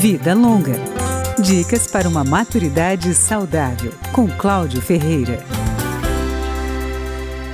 Vida Longa. Dicas para uma maturidade saudável, com Cláudio Ferreira.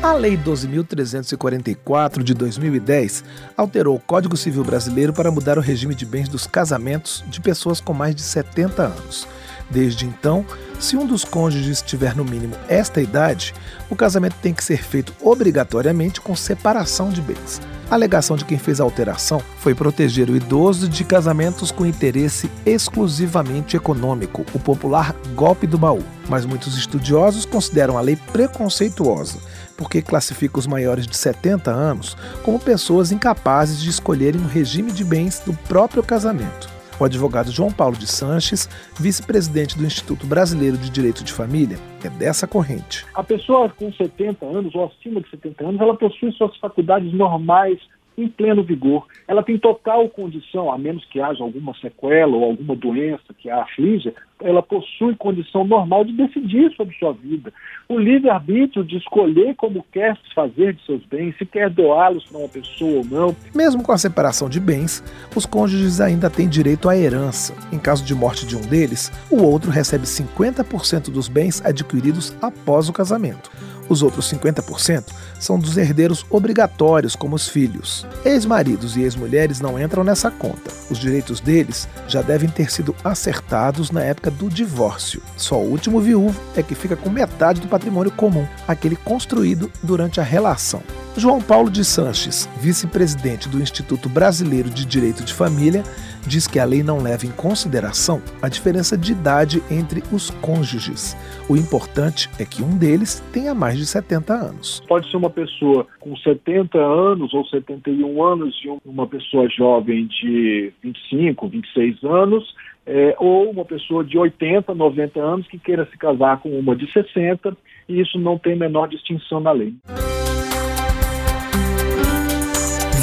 A Lei 12.344 de 2010 alterou o Código Civil Brasileiro para mudar o regime de bens dos casamentos de pessoas com mais de 70 anos. Desde então, se um dos cônjuges tiver no mínimo esta idade, o casamento tem que ser feito obrigatoriamente com separação de bens. A alegação de quem fez a alteração foi proteger o idoso de casamentos com interesse exclusivamente econômico, o popular golpe do baú. Mas muitos estudiosos consideram a lei preconceituosa, porque classifica os maiores de 70 anos como pessoas incapazes de escolherem o regime de bens do próprio casamento o advogado João Paulo de Sanches, vice-presidente do Instituto Brasileiro de Direito de Família, é dessa corrente. A pessoa com 70 anos ou acima de 70 anos, ela possui suas faculdades normais em pleno vigor. Ela tem total condição, a menos que haja alguma sequela ou alguma doença que a aflige, ela possui condição normal de decidir sobre sua vida. O livre-arbítrio de escolher como quer se fazer de seus bens, se quer doá-los para uma pessoa ou não. Mesmo com a separação de bens, os cônjuges ainda têm direito à herança. Em caso de morte de um deles, o outro recebe 50% dos bens adquiridos após o casamento. Os outros 50% são dos herdeiros obrigatórios, como os filhos. Ex-maridos e ex-mulheres não entram nessa conta. Os direitos deles já devem ter sido acertados na época do divórcio. Só o último viúvo é que fica com metade do patrimônio comum, aquele construído durante a relação. João Paulo de Sanches, vice-presidente do Instituto Brasileiro de Direito de Família, diz que a lei não leva em consideração a diferença de idade entre os cônjuges. O importante é que um deles tenha mais de 70 anos. Pode ser uma pessoa com 70 anos ou 71 anos e uma pessoa jovem de 25, 26 anos, é, ou uma pessoa de 80, 90 anos que queira se casar com uma de 60, e isso não tem menor distinção na lei.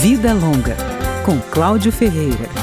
Vida Longa, com Cláudio Ferreira.